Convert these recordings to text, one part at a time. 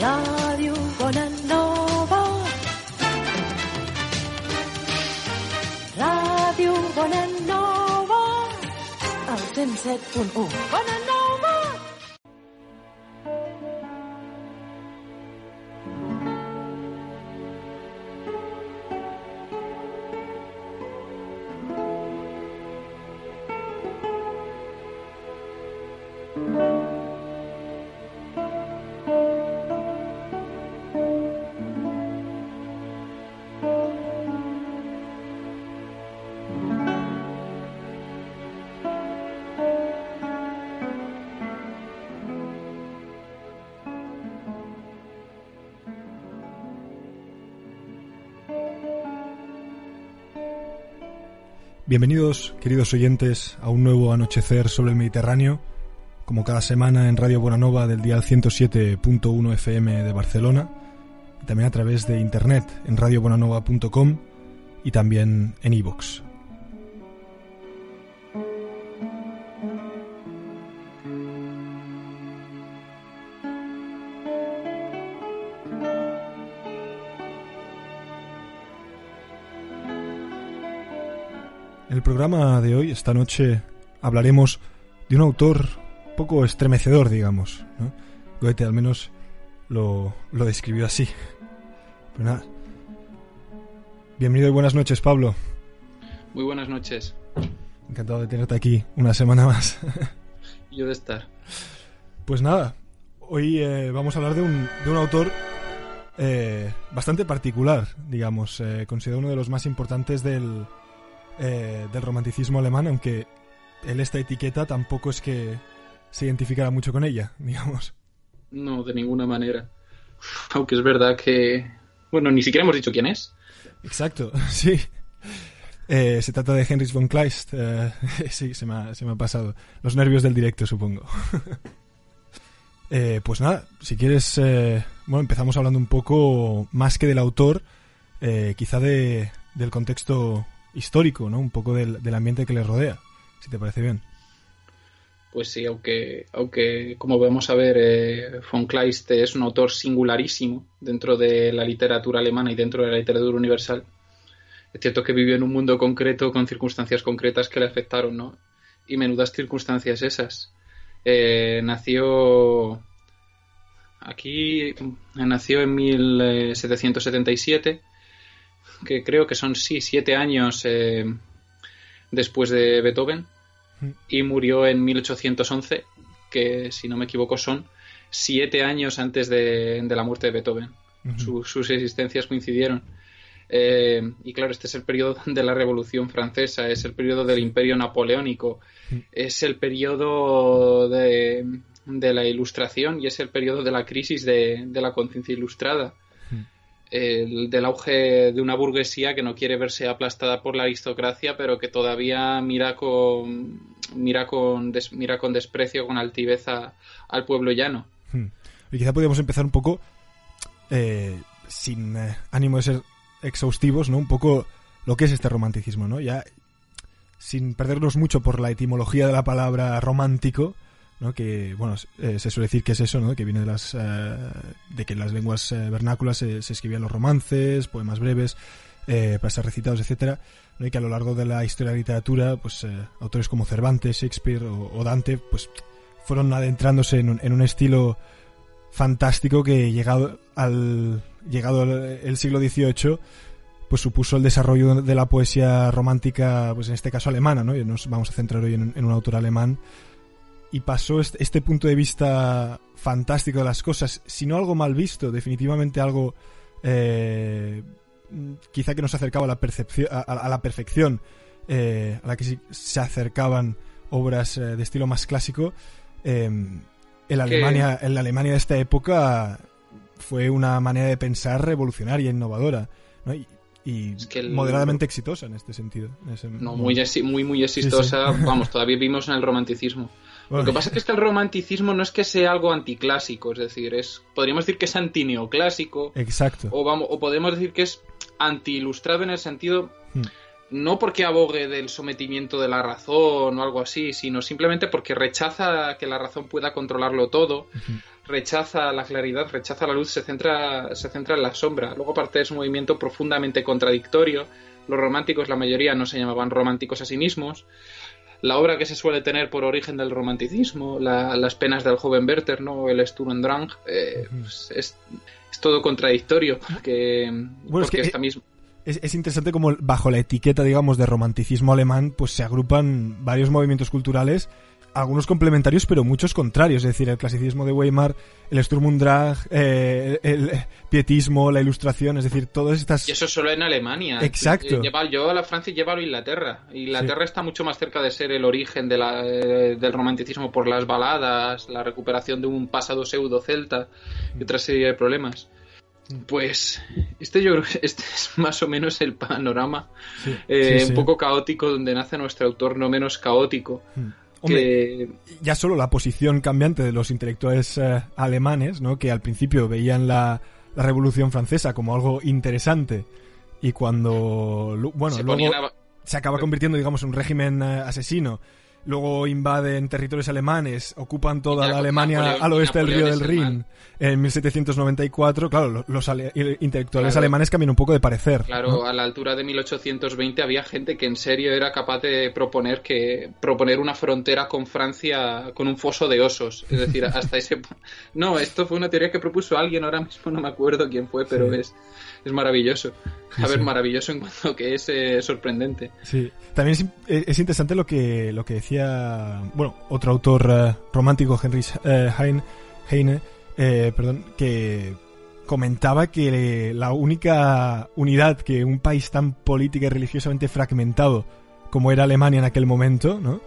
Ràdio Bonanova. Ràdio Bonanova. El 107.1. Bonanova. Bienvenidos, queridos oyentes, a un nuevo anochecer sobre el Mediterráneo, como cada semana en Radio Bonanova del dial 107.1 FM de Barcelona, y también a través de internet en radiobonanova.com y también en iVoox. Programa de hoy, esta noche, hablaremos de un autor poco estremecedor, digamos. ¿no? Goethe al menos lo, lo describió así. Pero nada. Bienvenido y buenas noches, Pablo. Muy buenas noches. Encantado de tenerte aquí una semana más. Yo de estar. Pues nada, hoy eh, vamos a hablar de un, de un autor eh, bastante particular, digamos. eh, considerado uno de los más importantes del, eh, del romanticismo alemán, aunque él esta etiqueta tampoco es que se identificara mucho con ella, digamos. No, de ninguna manera. Aunque es verdad que... Bueno, ni siquiera hemos dicho quién es. Exacto, sí. Eh, se trata de Heinrich von Kleist. eh, sí, se me, ha, se me ha pasado. Los nervios del directo, supongo. Eh, pues nada, si quieres, bueno, empezamos hablando un poco más que del autor, quizá de, del contexto histórico, ¿no? Un poco del, del ambiente que le rodea, si te parece bien. Pues sí, aunque, aunque como vamos a ver, eh, von Kleist es un autor singularísimo dentro de la literatura alemana y dentro de la literatura universal. Es cierto que vivió en un mundo concreto con circunstancias concretas que le afectaron, ¿no? Y menudas circunstancias esas. Eh, nació aquí, nació en 1777, que creo que son, sí, siete años eh, después de Beethoven, y murió en 1811, que si no me equivoco son siete años antes de, de la muerte de Beethoven. Su- sus existencias coincidieron. Eh, y claro, este es el periodo de la Revolución Francesa, es el periodo del Imperio Napoleónico, es el periodo de, de la Ilustración y es el periodo de la crisis de, de la conciencia ilustrada, el, del auge de una burguesía que no quiere verse aplastada por la aristocracia, pero que todavía mira con mira con des- mira con desprecio, con altivez a- al pueblo llano. Hmm. Y quizá podríamos empezar un poco, eh, sin eh, ánimo de ser exhaustivos, ¿no? Un poco lo que es este romanticismo, ¿no? Ya sin perdernos mucho por la etimología de la palabra romántico, ¿no? Que, bueno, eh, se suele decir que es eso, ¿no? Que viene de las... eh, de que en las lenguas eh, vernáculas se, escribían los romances, poemas breves, para ser recitados, etcétera, ¿no? y que a lo largo de la historia de la literatura, pues autores como Cervantes, Shakespeare o, o Dante, pues fueron adentrándose en un, en un estilo fantástico que llegado al llegado al- el siglo XVIII pues supuso el desarrollo de la poesía romántica pues en este caso alemana no y nos vamos a centrar hoy en, en un autor alemán y pasó este, punto de vista fantástico de las cosas si no algo mal visto definitivamente algo eh, quizá que nos acercaba a la percepción a, a la perfección eh, a la que se acercaban obras eh, de estilo más clásico eh, en la Alemania en la Alemania de esta época fue una manera de pensar revolucionaria innovadora ¿no? y, y Es que el- moderadamente exitosa en este sentido en No, muy, muy, muy exitosa. Sí, sí. Vamos, todavía vivimos en el romanticismo. Lo que pasa es que el romanticismo no es que sea algo anticlásico, es decir, es podríamos decir que es antineoclásico, exacto o, vamos, o podemos decir que es anti-ilustrado en el sentido, Hmm. no porque abogue del sometimiento de la razón o algo así, sino simplemente porque rechaza que la razón pueda controlarlo todo, rechaza la claridad, rechaza la luz, se centra, se centra en la sombra. Luego, aparte, es un movimiento profundamente contradictorio. Los románticos, la mayoría, no se llamaban románticos a sí mismos. La obra que se suele tener por origen del romanticismo, las penas del joven Werther, ¿no? el Sturm und Drang, eh, pues es, es, todo contradictorio. Que, bueno, es que esta misma... es, es, interesante como bajo la etiqueta, digamos, de romanticismo alemán, pues se agrupan varios movimientos culturales algunos complementarios, pero muchos contrarios. Es decir, el clasicismo de Weimar, el Sturm und Drang, eh, el, pietismo, la ilustración, es decir, todas estas. Y eso solo en Alemania. Exacto. Lleva, yo a la Francia y lleva a Inglaterra. Inglaterra está mucho más cerca de ser el origen de la, eh, del romanticismo por las baladas, la recuperación de un pasado pseudo-celta y otra serie de problemas. Pues este yo creo que este es más o menos el panorama eh, un poco caótico donde nace nuestro autor no menos caótico. Hmm. Hombre, ya solo la posición cambiante de los intelectuales eh, alemanes, ¿no? Que al principio veían la, la, Revolución Francesa como algo interesante y cuando, bueno, se luego se acaba convirtiendo, digamos, en un régimen eh, asesino luego invaden territorios alemanes, ocupan toda la Alemania al oeste del río del Rin en 1794. Claro, los intelectuales alemanes cambian un poco de parecer. Claro, a la altura de 1820 había gente que en serio era capaz de proponer que proponer una frontera con Francia con un foso de osos. Es decir, hasta ese. No, esto fue una teoría que propuso alguien, ahora mismo no me acuerdo quién fue, pero es es maravilloso. A ver, maravilloso en cuanto que es eh, sorprendente. Sí, también es, interesante lo que, lo que decía, bueno, otro autor eh, romántico, Henry eh, Heine, perdón, que comentaba que la única unidad que un país tan política y religiosamente fragmentado como era Alemania en aquel momento, ¿no?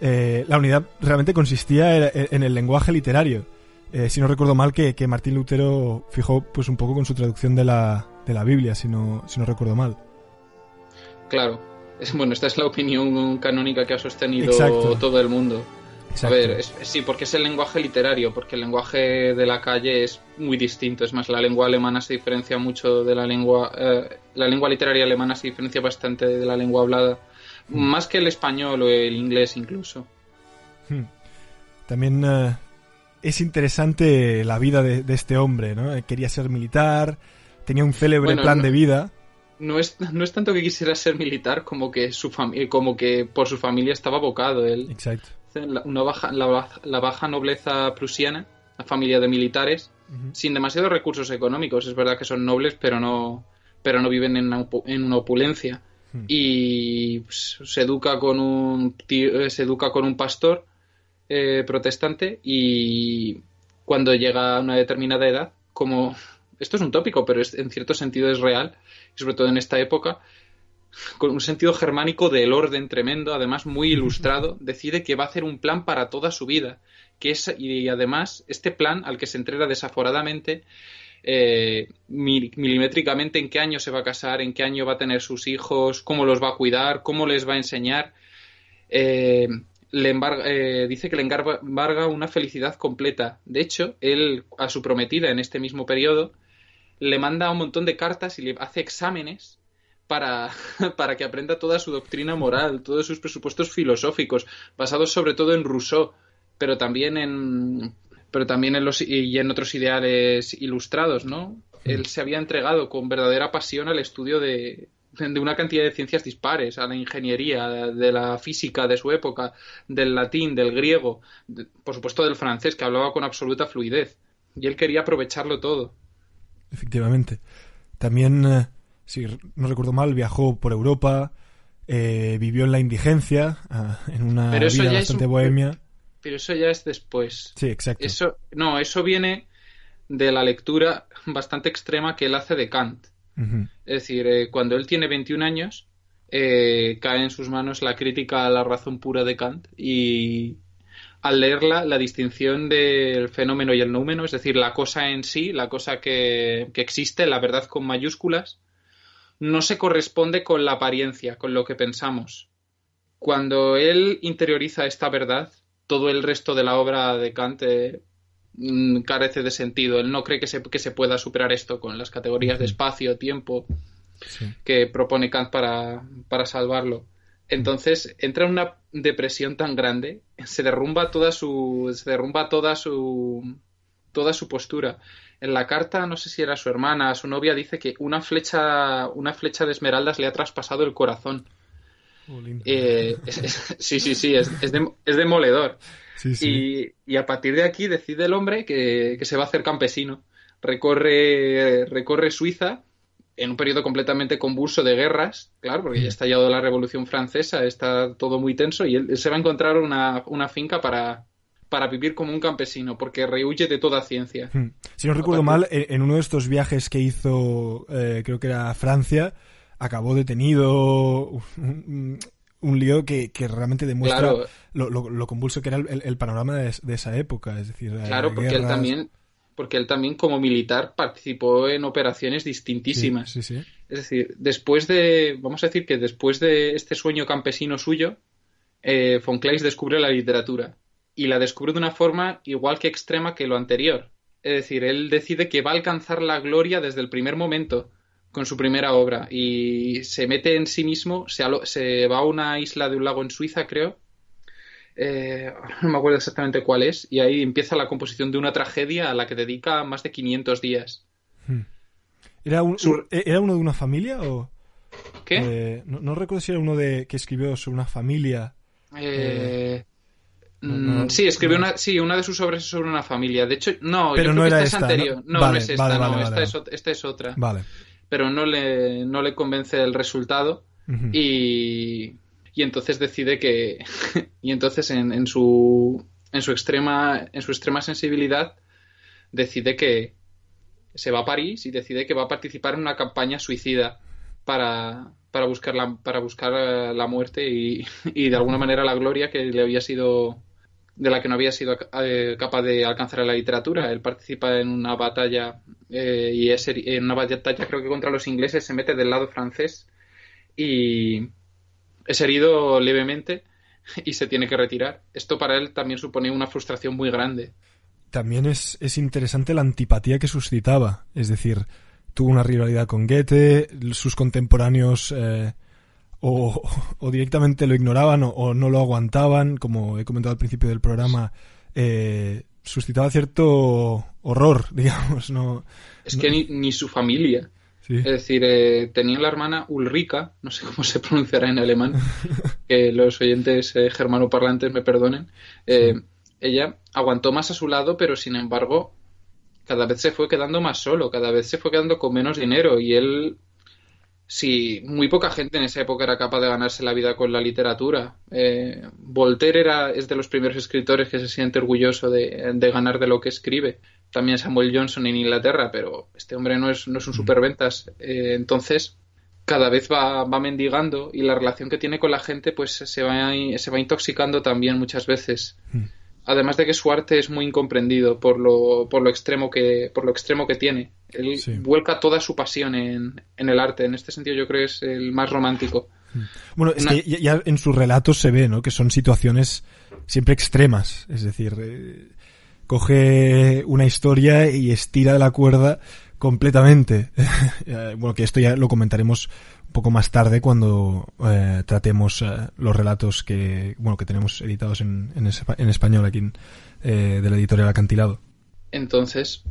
la unidad realmente consistía en el lenguaje literario. si no recuerdo mal, que, que Martín Lutero fijó pues un poco con su traducción de la, de la Biblia, si no, si no recuerdo mal. Claro. Es, bueno, esta es la opinión canónica que ha sostenido todo el mundo. A ver, sí, porque es el lenguaje literario, porque el lenguaje de la calle es muy distinto. Es más, la lengua alemana se diferencia mucho de la lengua. Eh, la lengua literaria alemana se diferencia bastante de la lengua hablada. Hmm. Más que el español o el inglés, incluso. Hmm. También eh, es interesante la vida de, de, este hombre, ¿no? Quería ser militar, tenía un célebre plan de vida. No es, no es tanto que quisiera ser militar como que su como que por su familia estaba abocado él. Exacto. La, una baja, la, baja nobleza prusiana, la familia de militares, sin demasiados recursos económicos. Es verdad que son nobles, pero no, pero no viven en una, en una opulencia. Hmm. Y pues, se educa con un eh, se educa con un pastor eh, protestante y cuando llega a una determinada edad, como esto es un tópico, pero en cierto sentido es real, y sobre todo en esta época, con un sentido germánico del orden tremendo, además muy ilustrado, decide que va a hacer un plan para toda su vida, que es, y además este plan al que se entrega desaforadamente, eh, milimétricamente en qué año se va a casar, en qué año va a tener sus hijos, cómo los va a cuidar, cómo les va a enseñar, eh, le eh, dice que le embarga una felicidad completa. De hecho, él a su prometida en este mismo periodo le manda un montón de cartas y le hace exámenes para, para que aprenda toda su doctrina moral, todos sus presupuestos filosóficos, basados sobre todo en Rousseau, pero también en pero también en los y en otros ideales ilustrados, ¿no? Él se había entregado con verdadera pasión al estudio de, de una cantidad de ciencias dispares, a la ingeniería, de la física de su época, del latín, del griego, por supuesto del francés, que hablaba con absoluta fluidez. Y él quería aprovecharlo todo efectivamente. También, eh, si no recuerdo mal, viajó por Europa, eh, vivió en la indigencia, ah, en una vida bastante bohemia. Pero eso ya es después. Sí, exacto. Eso, no, eso viene de la lectura bastante extrema que él hace de Kant. Es decir, eh, cuando él tiene 21 años, cae en sus manos la crítica a la razón pura de Kant y, al leerla la distinción del fenómeno y el númeno, es decir, la cosa en sí, la cosa que, existe, la verdad con mayúsculas, no se corresponde con la apariencia, con lo que pensamos. Cuando él interioriza esta verdad, todo el resto de la obra de Kant eh, mm, carece de sentido. Él no cree que se, que se pueda superar esto con las categorías de espacio, tiempo, que propone Kant para, para salvarlo. Entonces entra en una depresión tan grande, se derrumba toda su, se derrumba toda su, toda su postura. En la carta, no sé si era su hermana, su novia, dice que una flecha, una flecha de esmeraldas le ha traspasado el corazón. Eh, sí, sí, sí, es, es, demoledor. Y, y, a partir de aquí decide el hombre que, que, se va a hacer campesino. Recorre, recorre Suiza en un periodo completamente convulso de guerras, claro, porque ya está estallado la Revolución Francesa, está todo muy tenso y él, se va a encontrar una, una finca para, para vivir como un campesino, porque rehuye de toda ciencia. Hmm. Si no recuerdo mal, en uno de estos viajes que hizo, eh, creo que era Francia, acabó detenido. Un, lío que, realmente demuestra lo, lo, convulso que era el, panorama de, esa época. Es decir, claro, porque él también porque él también como militar participó en operaciones distintísimas. Es decir, después de, vamos a decir que después de este sueño campesino suyo, eh, von Kleist descubre la literatura y la descubre de una forma igual que extrema que lo anterior. Es decir, él decide que va a alcanzar la gloria desde el primer momento con su primera obra y se mete en sí mismo, se, se va a una isla de un lago en Suiza, creo, eh, no me acuerdo exactamente cuál es, y ahí empieza la composición de una tragedia a la que dedica más de 500 días. Hmm. ¿Era, e-, ¿Era uno de una familia o...? ¿Qué? Eh, no, recuerdo si era uno de que escribió sobre una familia. Eh, mm, sí, escribió una, sí, una de sus obras es sobre una familia. De hecho, no, Pero no era esta, es anterior. No, no es esta, no, esta, es, esta, es, otra. Vale. Pero no le, no le convence el resultado. Y y entonces decide que y entonces en, en, su en su extrema en su extrema sensibilidad decide que se va a París y decide que va a participar en una campaña suicida para, para buscar la para buscar eh, la muerte y, de alguna manera la gloria que le había sido de la que no había sido eh, capaz de alcanzar en la literatura. Él participa en una batalla eh, y es, en una batalla creo que contra los ingleses se mete del lado francés y, es herido levemente y se tiene que retirar. Esto para él también supone una frustración muy grande. También es, es interesante la antipatía que suscitaba. Es decir, tuvo una rivalidad con Goethe, sus contemporáneos eh, o, o, directamente lo ignoraban o, no lo aguantaban, como he comentado al principio del programa. Eh, suscitaba cierto horror, digamos. No, es que ni, ni su familia. Es decir, eh, tenía la hermana Ulrika, no sé cómo se pronunciará en alemán, que los oyentes eh, germanoparlantes me perdonen. Eh, ella aguantó más a su lado, pero sin embargo, cada vez se fue quedando más solo, cada vez se fue quedando con menos dinero y él sí, muy poca gente en esa época era capaz de ganarse la vida con la literatura. Eh, Voltaire era, es de los primeros escritores que se siente orgulloso de, ganar de lo que escribe. También Samuel Johnson en Inglaterra, pero este hombre no es, no es un superventas. Eh, entonces, cada vez va, va, mendigando y la relación que tiene con la gente pues se va, se va intoxicando también muchas veces. Además de que su arte es muy incomprendido por lo, por lo extremo que por lo extremo que tiene. Él vuelca toda su pasión en, en, el arte. En este sentido yo creo que es el más romántico. Bueno es que ya en sus relatos se ve no que son situaciones siempre extremas. Es decir eh, coge una historia y estira de la cuerda completamente eh, bueno que esto ya lo comentaremos poco más tarde cuando eh, tratemos eh, los relatos que bueno que tenemos editados en, en, español aquí de la editorial Acantilado. Entonces,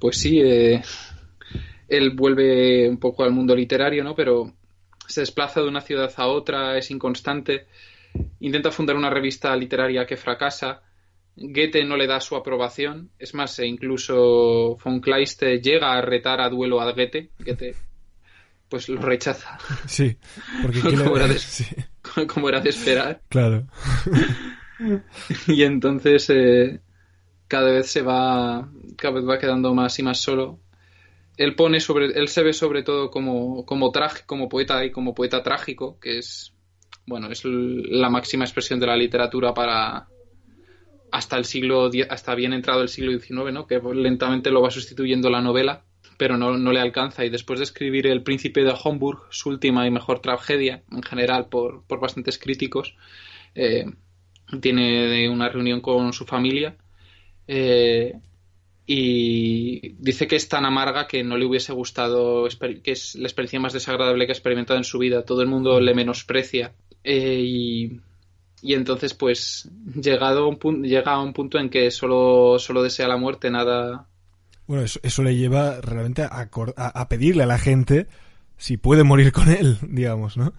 pues sí, él vuelve un poco al mundo literario, ¿no? Pero se desplaza de una ciudad a otra, es inconstante, intenta fundar una revista literaria que fracasa. Goethe no le da su aprobación, es más, incluso von Kleist llega a retar a duelo a Goethe. Goethe pues lo rechaza. Sí, porque como, era de, como, era de, esperar. Claro. y entonces eh, cada vez se va, cada vez va quedando más y más solo. Él pone sobre, él se ve sobre todo como, como como poeta y como poeta trágico, que es, bueno, es la máxima expresión de la literatura para hasta el siglo, hasta bien entrado el siglo XIX, ¿no? Que lentamente lo va sustituyendo la novela pero no, no, le alcanza. Y después de escribir El Príncipe de Homburg, su última y mejor tragedia, en general por, por bastantes críticos, eh, tiene una reunión con su familia eh, y dice que es tan amarga que no le hubiese gustado, que es la experiencia más desagradable que ha experimentado en su vida. Todo el mundo le menosprecia. Eh, y entonces pues llegado un punto, llega a un punto en que solo, solo desea la muerte, nada... Bueno, eso, eso le lleva realmente a pedirle a la gente si puede morir con él, digamos, ¿no?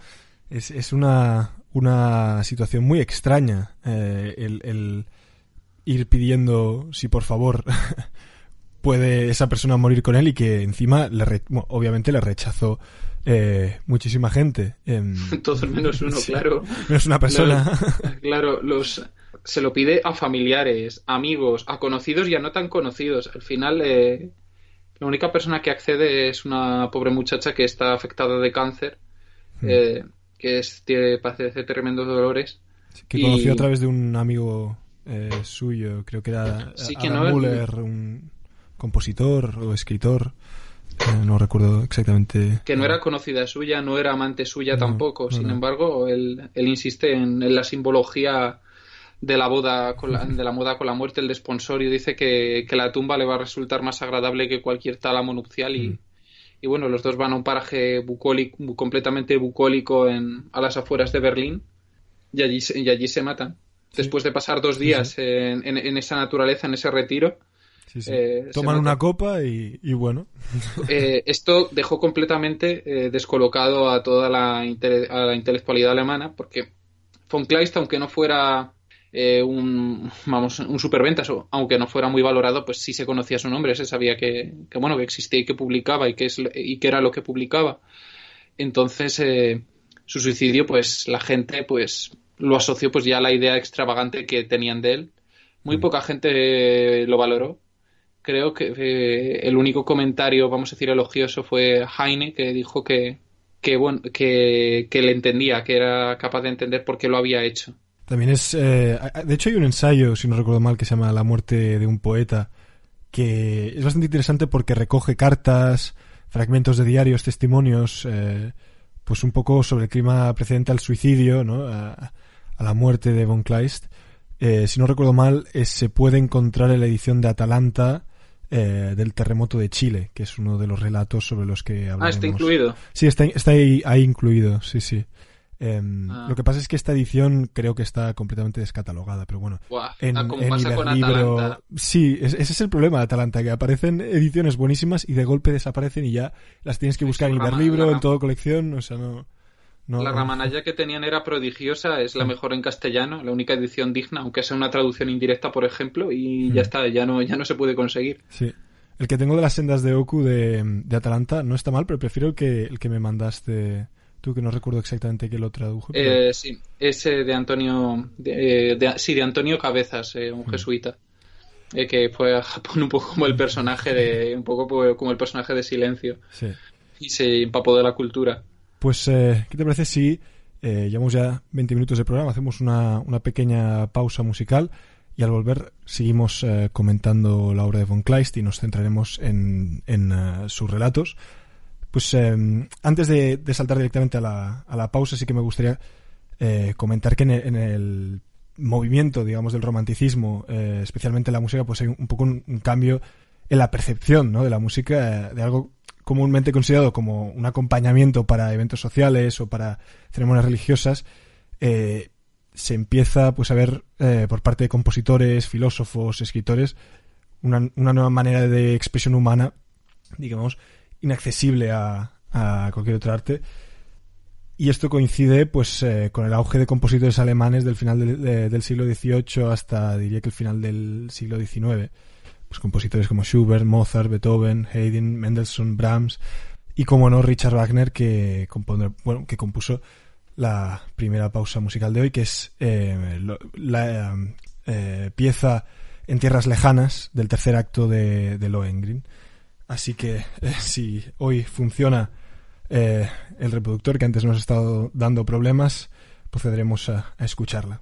Es, es una, una situación muy extraña eh, el, el ir pidiendo si por favor puede esa persona morir con él y que encima le re- bueno, obviamente le rechazó eh, muchísima gente. Em, Todo menos uno, Sí. claro. no es una persona. Claro, los se lo pide a familiares, amigos, a conocidos y a no tan conocidos. Al final, eh, la única persona que accede es una pobre muchacha que está afectada de cáncer, eh, que es, tiene, padece tremendos dolores. que y- conoció a través de un amigo eh, suyo, creo que era Sí, que no- un compositor o escritor, eh, no recuerdo exactamente. Que no era conocida suya, no era amante suya No, tampoco. no, Sin no. embargo, él, él insiste en, en la simbología de la boda con la, de la moda con la muerte, el desponsorio. Dice que, que la tumba le va a resultar más agradable que cualquier tálamo nupcial y, Mm. y bueno, los dos van a un paraje bucólico, bu- completamente bucólico en, a las afueras de Berlín y allí, se- y allí se matan. Después de pasar dos días sí. En, en- en esa naturaleza, en ese retiro, Sí, sí. eh, Toman una copa y, y bueno. Eh, esto dejó completamente eh, descolocado a toda la, intele- a la intelectualidad alemana, porque von Kleist, aunque no fuera eh, un, vamos, un superventas, o aunque no fuera muy valorado, pues sí se conocía su nombre, se sabía que, que, bueno, que existía y que publicaba y que, es, y que era lo que publicaba. Entonces, su suicidio, pues la gente pues lo asoció pues ya a la idea extravagante que tenían de él. Muy Mm. poca gente lo valoró creo que eh, el único comentario, vamos a decir, elogioso fue Heine, que dijo que, que, bueno, que, que le entendía, que era capaz de entender por qué lo había hecho. También es. eh, de hecho, hay un ensayo, si no recuerdo mal, que se llama La muerte de un poeta, que es bastante interesante porque recoge cartas, fragmentos de diarios, testimonios, eh, pues un poco sobre el clima precedente al suicidio, ¿no? A, a la muerte de von Kleist. Eh, si no recuerdo mal, eh, se puede encontrar en la edición de Atalanta eh, del terremoto de Chile, que es uno de los relatos sobre los que hablaremos. Ah, está incluido. Sí, está, está ahí, ahí incluido, sí, sí. Em, Ah. Lo que pasa es que esta edición creo que está completamente descatalogada, pero bueno. Buah, En, ah, como en pasa con Iberlibro- Atalanta. Sí, es- ese es el problema de Atalanta, que aparecen ediciones buenísimas y de golpe desaparecen y ya las tienes que buscar en Iberlibro, en todo colección, o sea, no... no La ramanalla que tenían era prodigiosa, es la Mm. mejor en castellano, la única edición digna, aunque sea una traducción indirecta, por ejemplo, y Mm. ya está, ya no, ya no se puede conseguir. Sí. El que tengo de las sendas de Oku de, de Atalanta no está mal, pero prefiero el que, el que me mandaste tú, que no recuerdo exactamente qué lo tradujo. pero- Eh, sí, ese de Antonio, de, eh, de- sí, de Antonio Cabezas, eh, un Mm. jesuita, eh, que fue a Japón un poco como el personaje de, un poco como el personaje de Silencio sí. y se empapó de la cultura. Pues, eh, ¿qué te parece si eh, llevamos ya 20 minutos de programa, hacemos una, una pequeña pausa musical y al volver seguimos eh, comentando la obra de von Kleist y nos centraremos en, en eh, sus relatos. Pues eh, antes de, de saltar directamente a la, a la pausa, sí que me gustaría comentar que en el, en el movimiento, digamos, del romanticismo, especialmente en la música, pues hay un, poco un, un cambio en la percepción ¿no? de la música, de algo comúnmente considerado como un acompañamiento para eventos sociales o para ceremonias religiosas, eh, se empieza pues a ver eh, por parte de compositores, filósofos, escritores, una, una nueva manera de expresión humana, digamos, inaccesible a, a cualquier otro arte. Y esto coincide pues eh, con el auge de compositores alemanes del final del, de- del siglo XVIII hasta diría que el final del siglo XIX. Pues compositores como Schubert, Mozart, Beethoven, Haydn, Mendelssohn, Brahms y como no Richard Wagner que, compone- bueno, que compuso la primera pausa musical de hoy que es eh, la eh, pieza en tierras lejanas del tercer acto de, de Lohengrin. Así que eh, si hoy funciona el reproductor que antes nos ha estado dando problemas, procederemos a escucharla.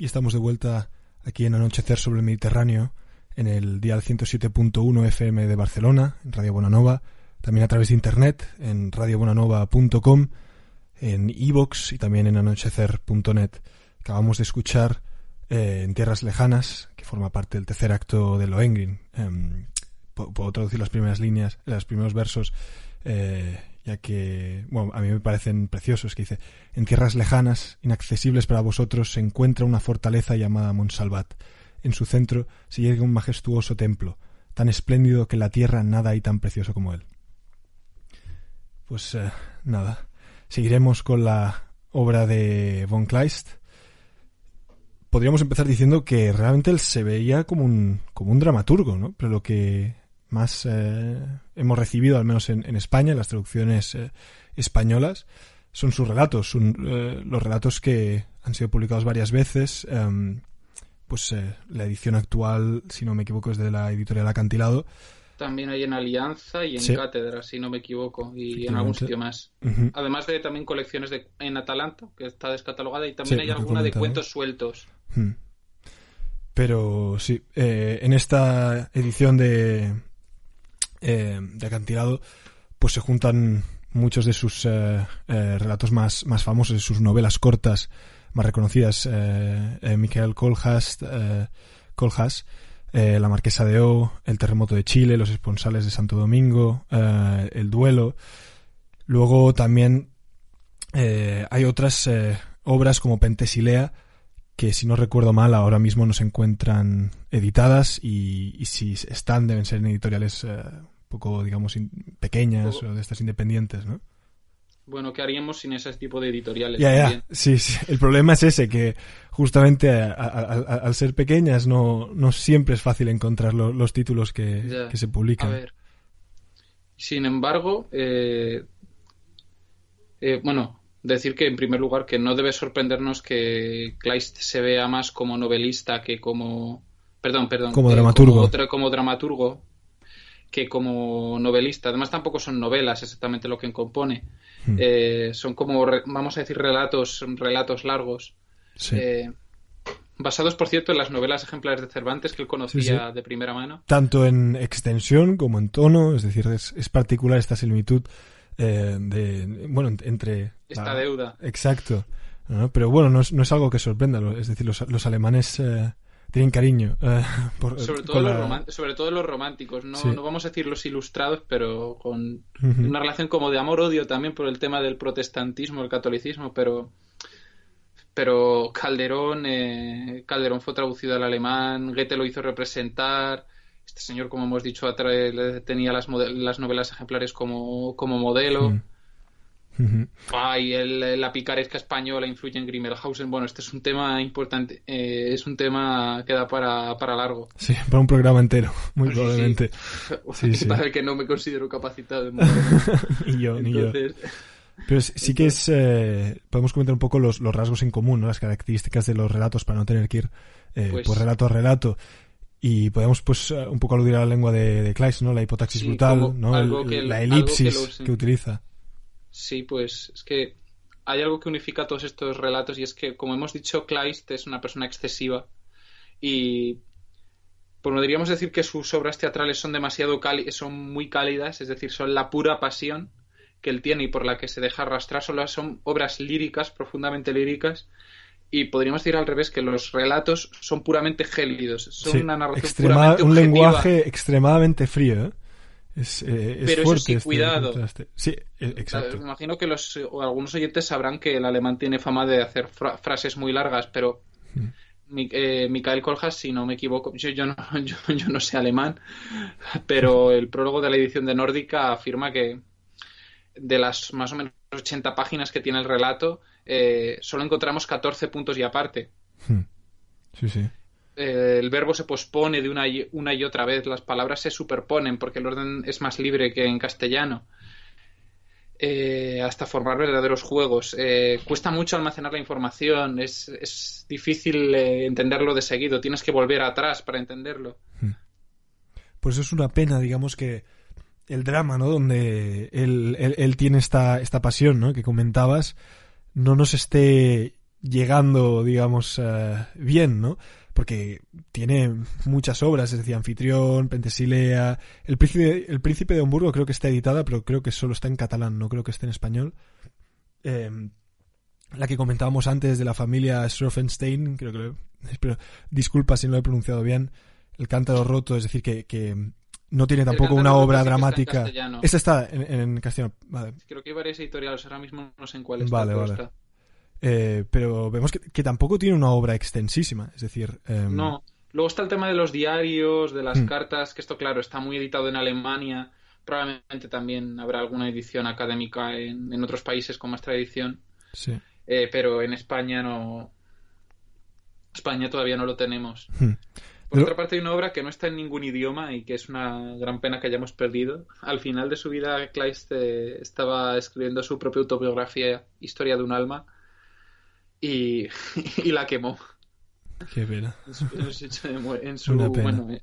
Y estamos de vuelta aquí en Anochecer sobre el Mediterráneo, en el dial 107.1 FM de Barcelona, en Radio Bonanova, también a través de internet, en radiobonanova.com, en iVoox y también en anochecer.net. Acabamos de escuchar eh, En Tierras Lejanas, que forma parte del tercer acto de Lohengrin. Em, pu- puedo traducir las primeras líneas, los primeros versos, eh, ya que, bueno, a mí me parecen preciosos, que dice, en tierras lejanas, inaccesibles para vosotros, se encuentra una fortaleza llamada Monsalvat. En su centro se yergue un majestuoso templo, tan espléndido que en la tierra nada hay tan precioso como él. Pues eh, nada, seguiremos con la obra de von Kleist. Podríamos empezar diciendo que realmente él se veía como un, como un dramaturgo, ¿no? Pero lo que más eh, hemos recibido, al menos en, en España, en las traducciones eh, españolas, son sus relatos, son, eh, los relatos que han sido publicados varias veces. em, pues la edición actual, si no me equivoco, es de la editorial Acantilado. También hay en Alianza y en Sí. Cátedra, si no me equivoco, y en algún sitio más. Además de también colecciones de, en Atalanta, que está descatalogada, y también Sí, hay alguna de cuentos sueltos. Hmm. Pero sí, en esta edición de, eh, de Acantilado, pues se juntan muchos de sus eh, eh, relatos más, más famosos, sus novelas cortas más reconocidas. Michael eh, La Marquesa de O, El terremoto de Chile, Los esponsales de Santo Domingo, El duelo. Luego también hay otras obras como Pentesilea, que si no recuerdo mal ahora mismo no se encuentran editadas y, si están deben ser en editoriales poco, digamos, pequeñas Poco- o de estas independientes, ¿no? Bueno, ¿qué haríamos sin ese tipo de editoriales? Ya, ya, sí, sí. El problema es ese, que justamente a- a- a- a- al ser pequeñas no, no siempre es fácil encontrar lo- los títulos que, que se A publican. ver. Sin embargo, eh, eh, bueno, decir que en primer lugar que no debe sorprendernos que Kleist se vea más como novelista que como, perdón, perdón, Como eh, dramaturgo. como, otra- como dramaturgo que como novelista. Además tampoco son novelas exactamente lo que compone. Hmm. Eh, son como, vamos a decir, relatos, relatos largos. Sí. Eh, basados, por cierto, en las novelas ejemplares de Cervantes que él conocía Sí, de primera mano. Tanto en extensión como en tono, es decir, es, es particular esta similitud eh, de, bueno, en- entre... Esta la- deuda. Exacto. ¿no? Pero bueno, no es, no es algo que sorprenda. Es decir, los, los alemanes eh, tienen cariño. eh, por- Sobre todo, los la- roman- sobre todo los románticos, no, Sí. no vamos a decir los ilustrados, pero con una relación como de amor-odio también por el tema del protestantismo, el catolicismo, pero pero Calderón eh, Calderón fue traducido al alemán, Goethe lo hizo representar, este señor, como hemos dicho, tenía las, novelas ejemplares como, como modelo. Mm. Ay, el- la picaresca española influye en Grimmelhausen. Bueno, este es un tema importante, eh, es un tema que da para, para largo. Sí, para un programa entero, muy Sí, probablemente. Sí, sí. Para el que no me considero capacitado. en ni yo, ni yo. Pero sí que es. eh, podemos comentar un poco los, los rasgos en común, ¿no? las características de los relatos para no tener que ir eh, Pues- pues, relato a relato. Y podemos, pues, eh, un poco aludir a la lengua de, de Kleist, ¿no? La hipotaxis Sí, brutal, ¿no? El- la que elipsis los- que utiliza. Sí, pues es que hay algo que unifica todos estos relatos y es que, como hemos dicho, Kleist es una persona excesiva y podríamos decir que sus obras teatrales son demasiado cálidas, son muy cálidas, es decir, son la pura pasión que él tiene y por la que se deja arrastrar, solo son obras líricas, profundamente líricas, y podríamos decir al revés que los relatos son puramente gélidos, son Sí, una narración extrema- puramente un objetiva. lenguaje extremadamente frío, ¿eh? Es, eh, es Pero eso sí, este cuidado. Sí, eh, exacto. Me imagino que los o algunos oyentes sabrán que el alemán tiene fama de hacer fra- frases muy largas, pero Mm. Mi- eh, Mikael Koljas, si no me equivoco, yo, yo, no, yo, yo no sé alemán, pero el prólogo de la edición de Nórdica afirma que de las más o menos 80 páginas que tiene el relato, eh, solo encontramos 14 puntos y aparte. Hmm. Sí, sí. Eh, el verbo se pospone de una y, una y otra vez, las palabras se superponen porque el orden es más libre que en castellano. Eh, hasta formar verdaderos juegos. Eh, cuesta mucho almacenar la información, es, es difícil entenderlo de seguido, tienes que volver atrás para entenderlo. Pues es una pena, digamos que el drama, ¿no? Donde él, él- él tiene esta, esta pasión, ¿no? Que comentabas, no nos esté llegando, digamos, eh, bien, ¿no? Porque tiene muchas obras, es decir, Anfitrión, Pentesilea, El Príncipe, el Príncipe de Hamburgo creo que está editada, pero creo que solo está en catalán, no creo que esté en español. Eh, la que comentábamos antes de la familia Schroffenstein, creo que espero, disculpa si no lo he pronunciado bien, El Cántaro Roto, es decir, que, que no tiene tampoco una obra dramática. Esta está en, en castellano. Vale. Creo que hay varias editoriales, ahora mismo no sé en cuál está. Vale, vale. Está. Eh, pero vemos que, que, tampoco tiene una obra extensísima, es decir... Eh... No, luego está el tema de los diarios, de las hmm. cartas, que esto claro, está muy editado en Alemania, probablemente también habrá alguna edición académica en, en otros países con más tradición. Sí. Eh, pero en España no... España todavía no lo tenemos. Hmm. Por Pero... otra parte, hay una obra que no está en ningún idioma y que es una gran pena que hayamos perdido. Al final de su vida, Kleist eh, estaba escribiendo su propia autobiografía, Historia de un alma, y, y la quemó. Qué pena. En su, en su lecho de muerte. En su, Una pena. Bueno, eh,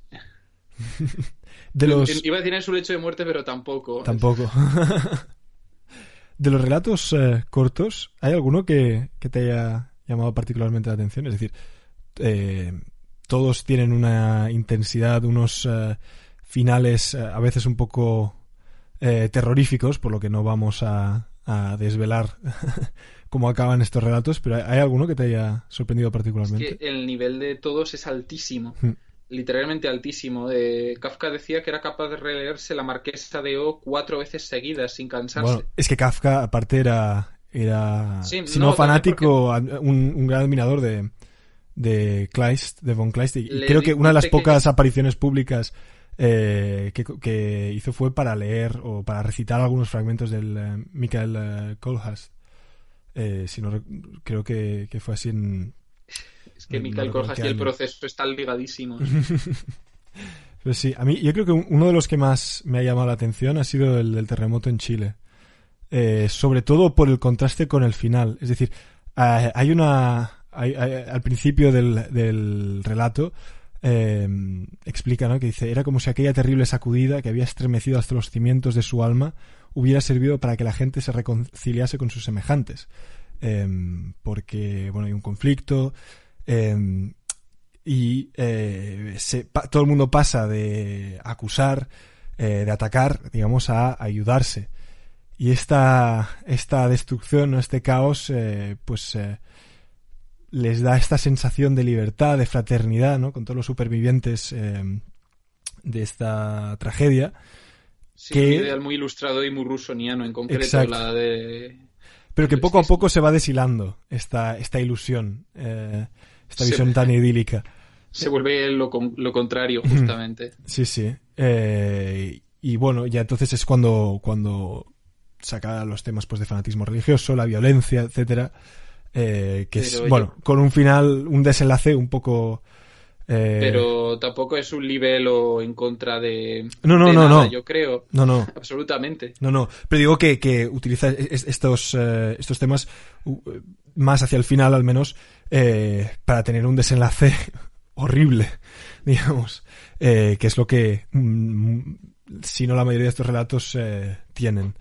De los... Iba a decir en su lecho de muerte, pero tampoco. Tampoco. de los relatos eh, cortos, ¿hay alguno que, que, te haya llamado particularmente la atención? Es decir, eh, todos tienen una intensidad, unos finales a veces un poco eh, terroríficos, por lo que no vamos a, a desvelar cómo acaban estos relatos, pero ¿hay alguno que te haya sorprendido particularmente? Es que el nivel de todos es altísimo, Hmm. literalmente altísimo. Eh, Kafka decía que era capaz de releerse la Marquesa de O cuatro veces seguidas sin cansarse. Bueno, es que Kafka, aparte, era, era Sí, si no, fanático, un, un gran admirador de, de Kleist, de von Kleist, y creo que una de las pequeño- pocas apariciones públicas eh, que, que hizo fue para leer o para recitar algunos fragmentos del eh, Michael eh, Kohlhaas. Eh, si no, creo que, que fue así en... es que no recuerdo Kohlhaas qué y el proceso están ligadísimos. Pues sí, a mí yo creo que uno de los que más me ha llamado la atención ha sido el del terremoto en Chile. Eh, sobre todo por el contraste con el final. Es decir, eh, hay una... hay- hay- al principio del, del relato eh, explica ¿no? que dice, era como si aquella terrible sacudida que había estremecido hasta los cimientos de su alma hubiera servido para que la gente se reconciliase con sus semejantes. Eh, porque, bueno, hay un conflicto. eh, y eh, todo el mundo pasa de acusar, eh, de atacar, digamos, a ayudarse. Y esta, esta destrucción, ¿no? este caos, eh, pues les da esta sensación de libertad, de fraternidad, ¿no? Con todos los supervivientes eh, de esta tragedia. Sí, Que- un ideal muy ilustrado y muy rusoniano en concreto, Exacto. la de... Pero que poco a poco se va deshilando esta, esta ilusión, eh, esta Se- visión tan idílica. Se vuelve lo, lo contrario, justamente. Sí, sí. Eh, y bueno, ya entonces es cuando, cuando saca los temas pues de fanatismo religioso, la violencia, etcétera. eh, que es, yo- bueno, con un final, un desenlace un poco. Eh, Pero tampoco es un libelo en contra de, No, no, de no, nada, no. yo creo. No, no, Absolutamente. no, no. Pero digo que, que utiliza es- estos, eh, estos temas uh, más hacia el final, al menos, eh, para tener un desenlace horrible, digamos. eh, que es lo que, mm, si no la mayoría de estos relatos eh, tienen.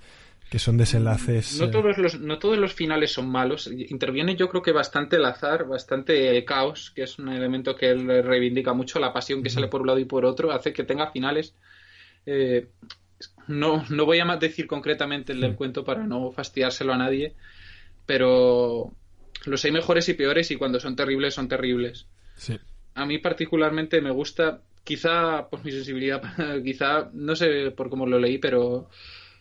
Que son desenlaces. No eh, todos, los, no todos los finales son malos. Interviene yo creo que bastante el azar, bastante caos, que es un elemento que él reivindica mucho, la pasión que sale por un lado y por otro, hace que tenga finales. eh, no, no voy a más decir concretamente el del cuento para no fastidiárselo a nadie, pero los hay mejores y peores y cuando son terribles son terribles. sí. A mí particularmente me gusta, quizá por mi sensibilidad, quizá, no sé por cómo lo leí, pero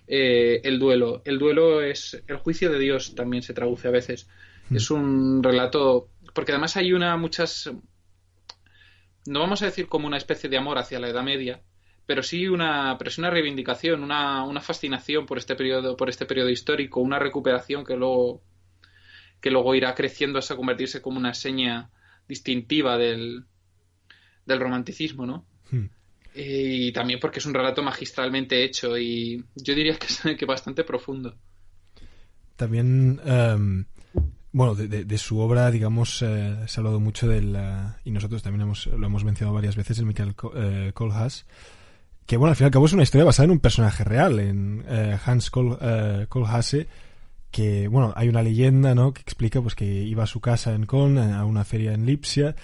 eh, el duelo. El duelo es el juicio de Dios, también se traduce a veces. Mm. Es un relato, porque además hay una muchas, no vamos a decir como una especie de amor hacia la Edad Media, pero sí una, pero una reivindicación, una, una fascinación por este periodo, por este periodo histórico, una recuperación que luego, que luego irá creciendo hasta convertirse como una seña distintiva del, del romanticismo, ¿no? Hmm. Y también porque es un relato magistralmente hecho y yo diría que es bastante profundo. También, em, bueno, de, de- su obra, digamos, eh, se ha hablado mucho del, eh, y nosotros también hemos, lo hemos mencionado varias veces, el Michael eh, Kohlhaas, que bueno, al fin y al cabo es una historia basada en un personaje real, en eh, Hans Kohl, eh, Kohlhase, que, bueno, hay una leyenda, ¿no? Que explica pues que iba a su casa en Con, a una feria en Lipsia,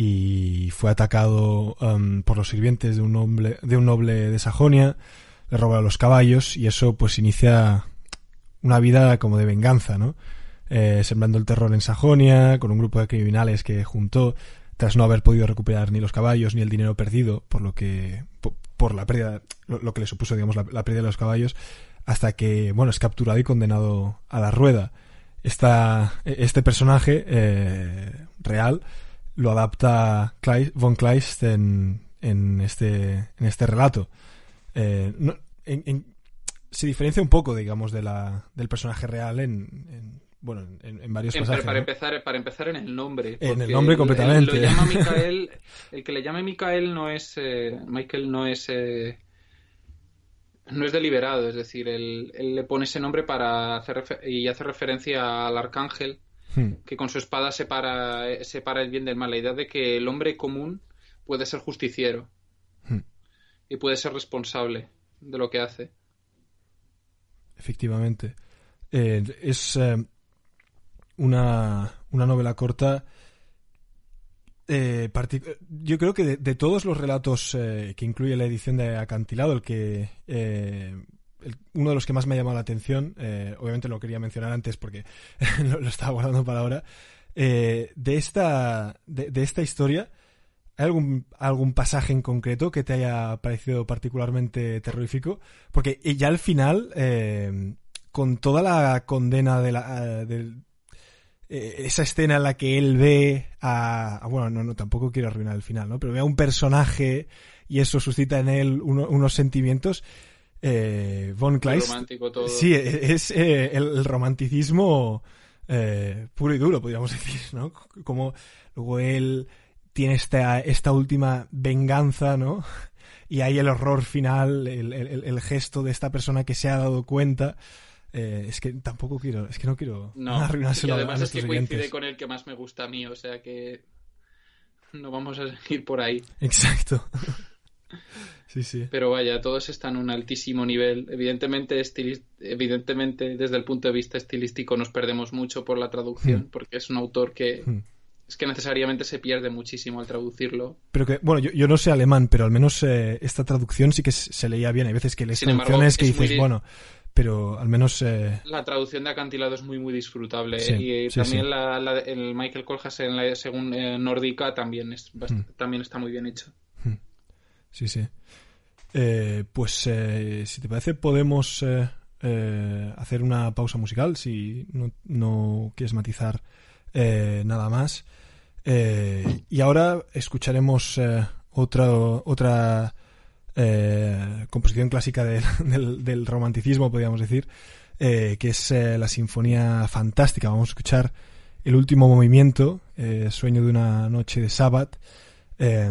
y fue atacado um, por los sirvientes de un noble, de un noble de Sajonia, le roba los caballos, y eso pues inicia una vida como de venganza, ¿no? Eh, sembrando el terror en Sajonia, con un grupo de criminales que juntó tras no haber podido recuperar ni los caballos ni el dinero perdido, por lo que po- por la pérdida, lo, que le supuso, digamos, la, pérdida de los caballos, hasta que, bueno, es capturado y condenado a la rueda. Esta, este personaje eh, real lo adapta Kleist- von Kleist en, en, este, en este relato. Eh, no- en- en- se diferencia un poco, digamos, de la, del personaje real en, en- bueno, en, en varios En- pasajes. para, ¿no? empezar, para empezar en el nombre. En el nombre completamente. El, lo llama el que le llame Micael no es. eh, Michael no es. eh, no es deliberado, es decir, él, él le pone ese nombre para hacer refer- y hace referencia al arcángel Hmm. que con su espada separa, separa el bien del mal. La idea de que el hombre común puede ser justiciero Hmm. y puede ser responsable de lo que hace. Efectivamente. Eh, es eh, una, una novela corta. eh, yo creo que de, de todos los relatos que incluye la edición de Acantilado, el que uno de los que más me ha llamado la atención, eh, obviamente lo quería mencionar antes porque lo, estaba guardando para ahora, eh, de esta de, esta historia, ¿hay algún, algún pasaje en concreto que te haya parecido particularmente terrorífico? Porque eh, ya al final, con toda la condena de la, esa escena en la que él ve a, bueno, no, no, tampoco quiero arruinar el final, ¿no? Pero ve a un personaje y eso suscita en él uno- unos sentimientos. Eh, Von Kleist, romántico todo. sí, es eh, el, el romanticismo eh, puro y duro, podríamos decir, ¿no? Como luego él tiene esta, esta última venganza, ¿no? Y hay el horror final, el, el- el gesto de esta persona que se ha dado cuenta. Eh, es que tampoco quiero, es que no quiero No, arruinárselo y a además es que coincide oyentes. con el que más me gusta a mí, o sea que no vamos a seguir por ahí. Exacto. Sí, sí. Pero vaya, todos están a un altísimo nivel. Evidentemente, evidentemente, desde el punto de vista estilístico nos perdemos mucho por la traducción, Hmm. porque es un autor que Hmm. es que necesariamente se pierde muchísimo al traducirlo. Pero que, bueno, yo, yo no sé alemán, pero al menos eh, esta traducción sí que se leía bien. Hay veces que lees embargo, traducciones que muy dices, di- bueno, pero al menos eh, La traducción de Acantilado es muy, muy disfrutable. Sí, y eh, sí, también sí. La, la- el Michael Coljas en la según eh, nórdica también, es Hmm. también está muy bien hecho. Sí, sí. Eh, pues eh, si te parece podemos eh, eh, hacer una pausa musical si no, no quieres matizar eh, nada más. Eh, y ahora escucharemos otra, otra composición clásica de- del, del romanticismo, podríamos decir, que es la Sinfonía Fantástica. Vamos a escuchar el último movimiento, Sueño de una noche de Sabbath, eh,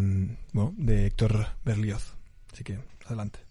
bueno, de Héctor Berlioz. Así que, adelante.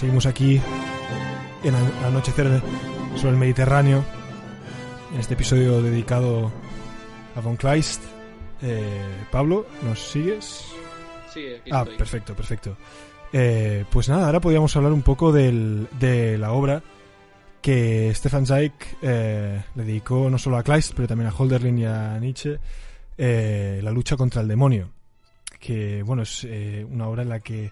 Seguimos aquí en An- Anochecer sobre el Mediterráneo, en este episodio dedicado a Von Kleist. Eh, Pablo, ¿nos sigues? Sí, aquí Ah, estoy. perfecto, perfecto. Eh, pues nada, ahora podríamos hablar un poco del- de la obra que Stefan Zweig eh, le dedicó no solo a Kleist, pero también a Holderlin y a Nietzsche, la lucha contra el demonio. Que, bueno, es una obra en la que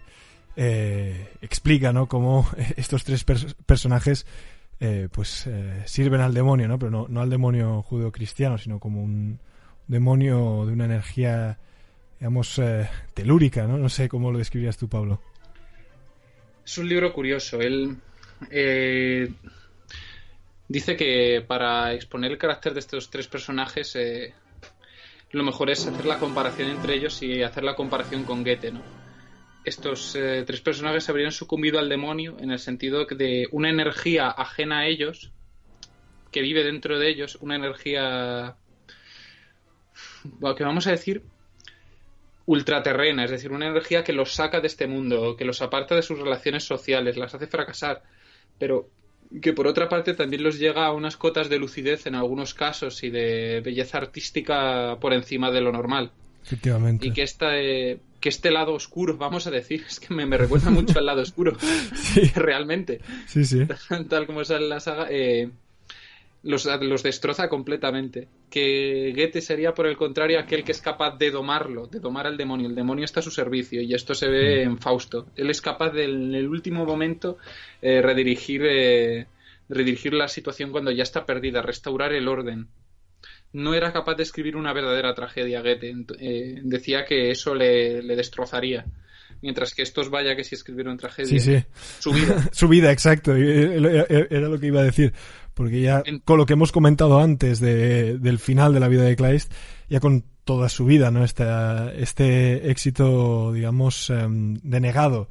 eh, explica, ¿no?, cómo estos tres pers- personajes, eh, pues, eh, sirven al demonio, ¿no? Pero no, no al demonio judeo-cristiano, sino como un demonio de una energía digamos, telúrica, ¿no? No sé cómo lo describirías tú, Pablo. Es un libro curioso. Él dice que para exponer el carácter de estos tres personajes, lo mejor es hacer la comparación entre ellos y hacer la comparación con Goethe, ¿no? Estos eh, tres personajes habrían sucumbido al demonio en el sentido de una energía ajena a ellos, que vive dentro de ellos, una energía que vamos a decir ultraterrena, es decir, una energía que los saca de este mundo, que los aparta de sus relaciones sociales, las hace fracasar, pero que por otra parte también los llega a unas cotas de lucidez en algunos casos y de belleza artística por encima de lo normal. Efectivamente. Y que, esta, eh, que este lado oscuro, vamos a decir, es que me, me recuerda mucho al lado oscuro, Sí, realmente, sí, sí. tal como en la saga, eh, los, los destroza completamente. Que Goethe sería, por el contrario, aquel que es capaz de domarlo, de domar al demonio. El demonio está a su servicio y esto se ve en Fausto. Él es capaz de, en el último momento, eh, redirigir, eh, redirigir la situación cuando ya está perdida, restaurar el orden. No era capaz de escribir una verdadera tragedia, Goethe. Eh, decía que eso le, le destrozaría. Mientras que estos, vaya que si escribieron tragedia. Sí, sí. Su vida. Su vida, exacto. y- y- Era lo que iba a decir. Porque ya con lo que hemos comentado antes de- del final de la vida de Kleist, ya con toda su vida, ¿no? Este, este éxito, digamos, em, denegado,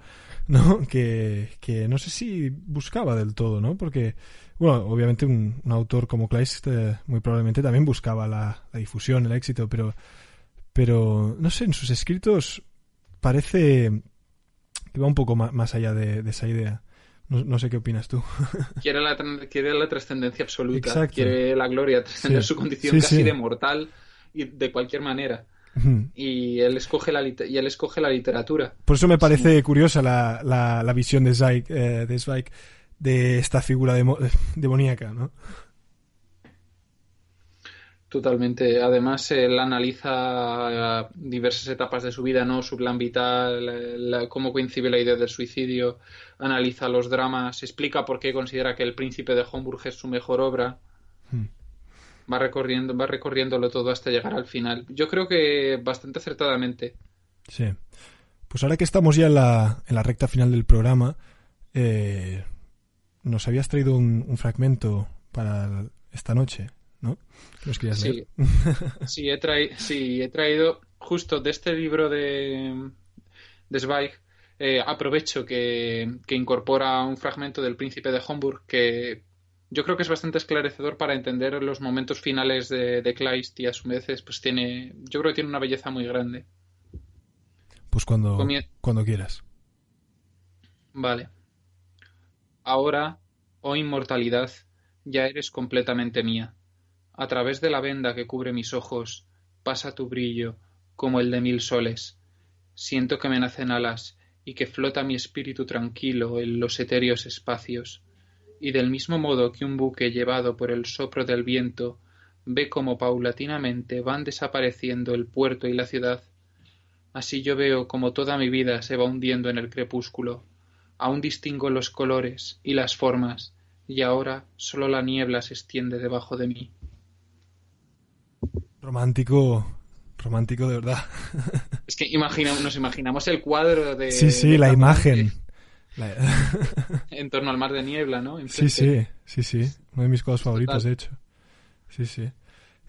¿no? Que, que no sé si buscaba del todo, ¿no? Porque, bueno, obviamente un, un autor como Kleist eh, muy probablemente también buscaba la, la difusión, el éxito, pero, pero, no sé, en sus escritos parece que va un poco ma- más allá de, de esa idea. No, no sé qué opinas tú. quiere la, quiere la trascendencia absoluta, Exacto. quiere la gloria, trascender Sí. su condición Sí, casi sí. de mortal y de cualquier manera. Y él escoge la, y él escoge la literatura. Por eso me parece curiosa la, la, la visión de Zweig, eh, de Zweig de esta figura demo- demoníaca, ¿no? Totalmente. Además, él analiza eh, diversas etapas de su vida, ¿no? Su plan vital, la- cómo coincide la idea del suicidio, analiza los dramas, explica por qué considera que El Príncipe de Homburg es su mejor obra. Hmm. Va recorriendo, va recorriéndolo todo hasta llegar al final. Yo creo que bastante acertadamente. Sí. Pues ahora que estamos ya en la, en la recta final del programa, eh, nos habías traído un, un fragmento para esta noche, ¿no? ¿Que ¿Nos querías Sí. leer? Sí, he, sí, he traído justo de este libro de, de Zweig. eh, aprovecho que, que incorpora un fragmento del Príncipe de Homburg que yo creo que es bastante esclarecedor para entender los momentos finales de, de Kleist y a su vez pues tiene, yo creo que tiene una belleza muy grande. Pues cuando, Comie- cuando quieras. Vale. Ahora, oh inmortalidad, ya eres completamente mía. A través de la venda que cubre mis ojos pasa tu brillo como el de mil soles. Siento que me nacen alas y que flota mi espíritu tranquilo en los etéreos espacios. Y del mismo modo que un buque llevado por el sopro del viento ve como paulatinamente van desapareciendo el puerto y la ciudad, así yo veo como toda mi vida se va hundiendo en el crepúsculo. Aún distingo los colores y las formas, y ahora solo la niebla se extiende debajo de mí. Romántico, romántico de verdad. Es que imagina- nos imaginamos el cuadro de. sí, sí, de la imagen. La- En torno al mar de niebla, ¿no? Sí, Enfrente. sí, sí, sí. Uno de mis cuadros favoritos, de hecho. Sí, sí.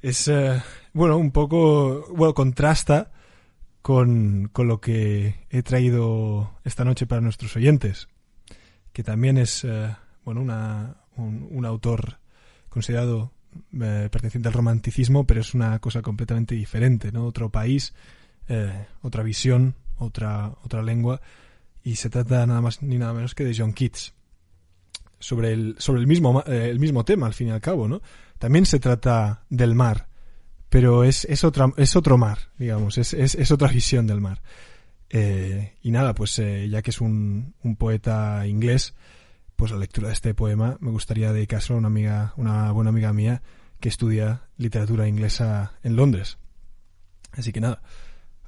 Es, eh, bueno, un poco, bueno, contrasta con, con lo que he traído esta noche para nuestros oyentes, que también es, eh, bueno, una, un, un autor considerado eh, perteneciente al romanticismo, pero es una cosa completamente diferente, ¿no? Otro país, eh, otra visión, otra, otra lengua y se trata nada más ni nada menos que de John Keats. Sobre el, sobre el mismo, el mismo tema, al fin y al cabo, ¿no? También se trata del mar, pero es, es, otra, es otro mar, digamos, es, es, es otra visión del mar. Eh, y nada, pues eh, ya que es un, un poeta inglés, pues la lectura de este poema me gustaría dedicárselo a una amiga, una buena amiga mía que estudia literatura inglesa en Londres. Así que nada,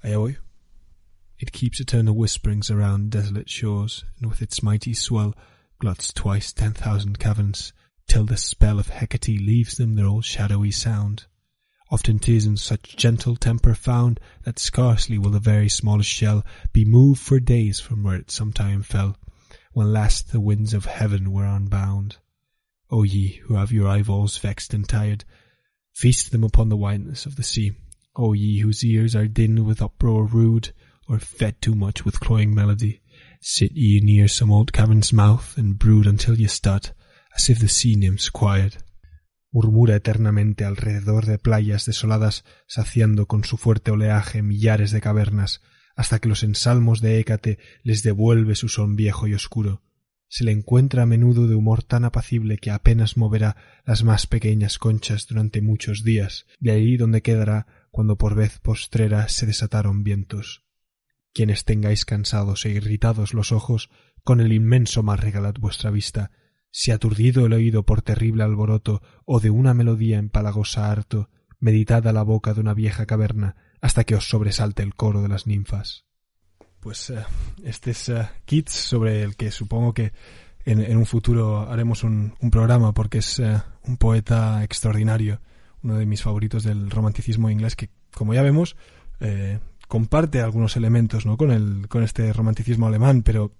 allá voy. It keeps eternal whisperings around desolate shores, and with its mighty swell gluts twice ten thousand caverns, till the spell of Hecate leaves them their old shadowy sound. Often 'tis in such gentle temper found that scarcely will the very smallest shell be moved for days from where it sometime fell, when last the winds of heaven were unbound. O ye who have your eyeballs vexed and tired, feast them upon the whiteness of the sea. O ye whose ears are dinned with uproar rude, or fed too much with cloying melody, sit ye near some old cavern's mouth and brood until ye stud, as if the sea nymphs quiet. Murmura eternamente alrededor de playas desoladas, saciando con su fuerte oleaje millares de cavernas, hasta que los ensalmos de Hécate les devuelve su son viejo y oscuro. Se le encuentra a menudo de humor tan apacible que apenas moverá las más pequeñas conchas durante muchos días, de ahí donde quedará cuando por vez postrera se desataron vientos. Quienes tengáis cansados e irritados los ojos, con el inmenso mar regalad vuestra vista, si aturdido el oído por terrible alboroto o de una melodía empalagosa harto, meditad a la boca de una vieja caverna hasta que os sobresalte el coro de las ninfas. Pues eh, este es Keats, sobre el que supongo que en, un futuro haremos un, programa porque es eh, un poeta extraordinario, uno de mis favoritos del romanticismo inglés que, como ya vemos, comparte algunos elementos ¿no? con, el, con este romanticismo alemán, pero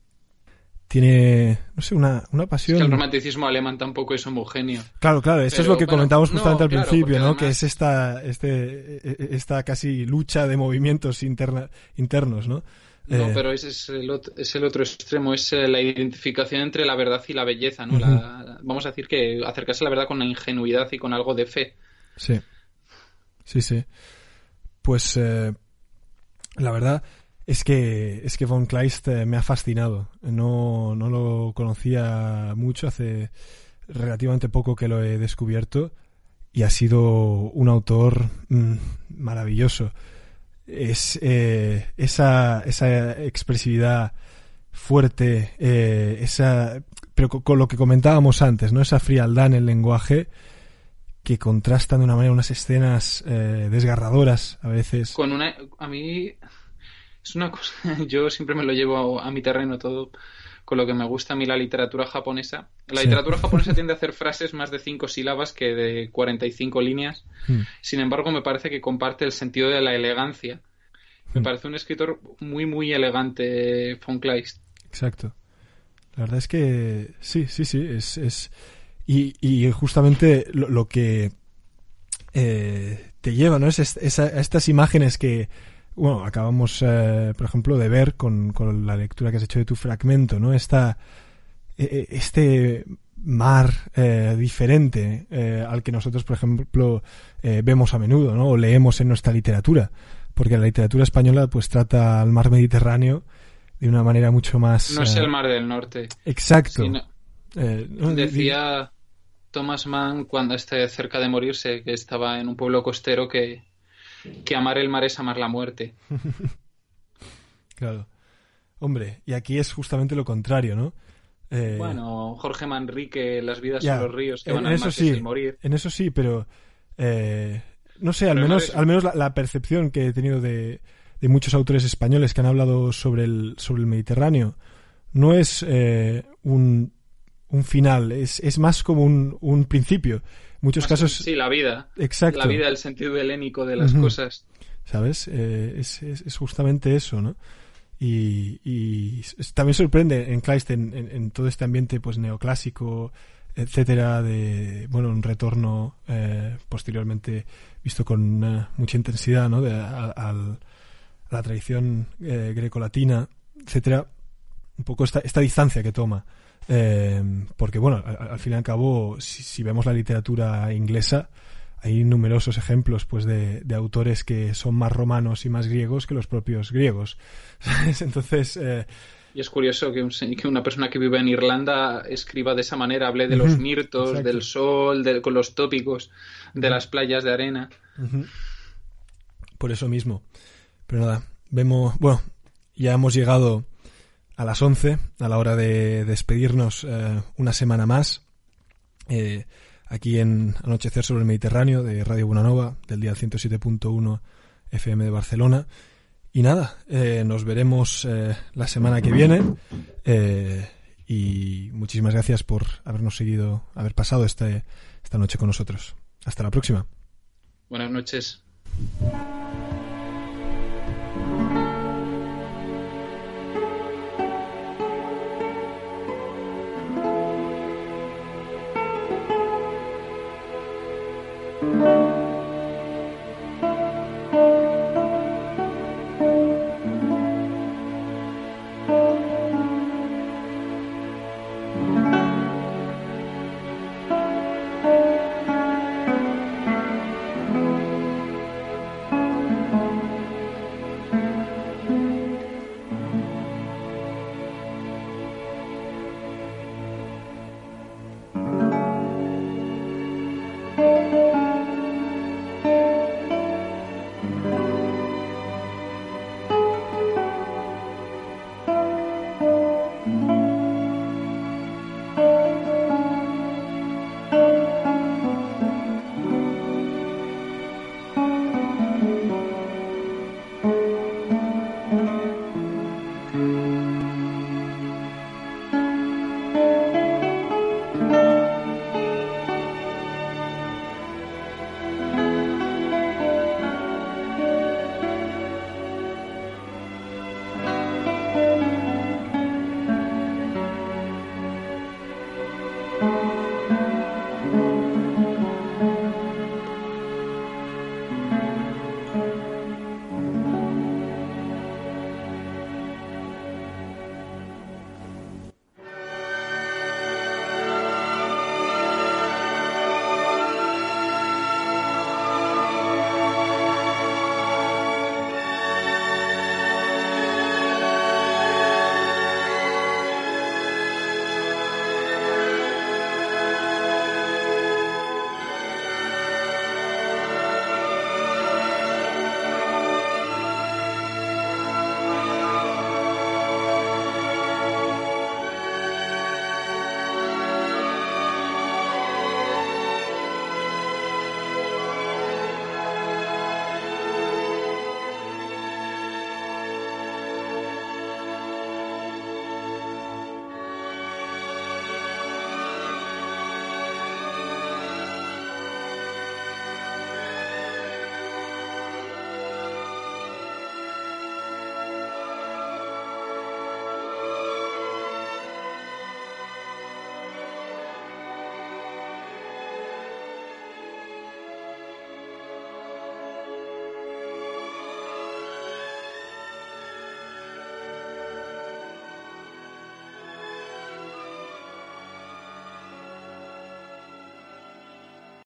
tiene, no sé, una, una Es pasión. que el romanticismo alemán tampoco es homogéneo. Claro, claro, esto es Pero, lo que bueno, comentábamos no, justamente al claro, principio, ¿no? Que es esta, este, eh, eh, esta casi lucha de movimientos interna, internos, ¿no? No, Eh, pero ese es el, ot- es el otro extremo, es eh, la identificación entre la verdad y la belleza, ¿no? La- vamos a decir que acercarse a la verdad con la ingenuidad y con algo de fe. Sí. Sí, sí. Pues eh, la verdad es que es que von Kleist eh, me ha fascinado. No, no lo conocía mucho, hace relativamente poco que lo he descubierto y ha sido un autor mm, maravilloso. Es eh, esa, esa expresividad fuerte, eh, esa, pero co- con, lo que comentábamos antes, ¿no? Esa frialdad en el lenguaje que contrastan de una manera unas escenas eh, desgarradoras a veces. Con una, a mí es una cosa, yo siempre me lo llevo a, a mi terreno todo con lo que me gusta a mí la literatura japonesa. La Sí. literatura japonesa tiende a hacer frases más de cinco sílabas que de 45 líneas. Mm. Sin embargo, me parece que comparte el sentido de la elegancia. Me Mm. parece un escritor muy, muy elegante, von Kleist. Exacto. La verdad es que sí, sí, sí. Es, es... Y, y justamente lo, lo que eh, te lleva, ¿no? Es est- esa- estas imágenes que, bueno, acabamos, eh, por ejemplo, de ver con, con la lectura que has hecho de tu fragmento, ¿no? Esta, eh, eh, este mar eh, diferente eh, al que nosotros, por ejemplo, eh, vemos a menudo, ¿no? O leemos en nuestra literatura. Porque la literatura española, pues, trata al mar Mediterráneo de una manera mucho más... No es eh, el Mar del Norte. Exacto. sino- Eh, no, di- Decía Thomas Mann cuando esté cerca de morirse, que estaba en un pueblo costero, que, que amar el mar es amar la muerte. Claro. Hombre, y aquí es justamente lo contrario, ¿no? Eh, Bueno, Jorge Manrique, las vidas ya, son los ríos que en van al eso sí, morir. En eso sí, pero eh, no sé, al Pero menos, es- al menos la, la percepción que he tenido de, de muchos autores españoles que han hablado sobre el, sobre el Mediterráneo no es eh, un, un final, es, es más como un, un principio. Muchos Más- casos, Sí, la vida. exacto. La vida, el sentido helénico de las cosas. ¿sabes? Eh, es, es, es justamente eso, ¿no? Y, y también sorprende en Kleist, en, en- en todo este ambiente pues neoclásico, etcétera, de, bueno, un retorno eh, posteriormente visto con mucha intensidad, ¿no? De, a la tradición eh, grecolatina, etcétera, un poco esta, esta distancia que toma. Eh, porque, bueno, al, al fin y al cabo, si, si vemos la literatura inglesa, hay numerosos ejemplos pues de, de autores que son más romanos y más griegos que los propios griegos entonces eh, Y es curioso que, un que una persona que vive en Irlanda escriba de esa manera, hable de los mirtos, exacto. del sol, de- con los tópicos, de las playas de arena. Por eso mismo. Pero nada, vemos, bueno, ya hemos llegado a las 11, a la hora de despedirnos eh, una semana más, eh, aquí en Anochecer sobre el Mediterráneo de Radio Bonanova, del día 107.1 FM de Barcelona. Y nada, eh, nos veremos la semana que viene. y muchísimas gracias por habernos seguido, haber pasado este, esta noche con nosotros. Hasta la próxima. Buenas noches.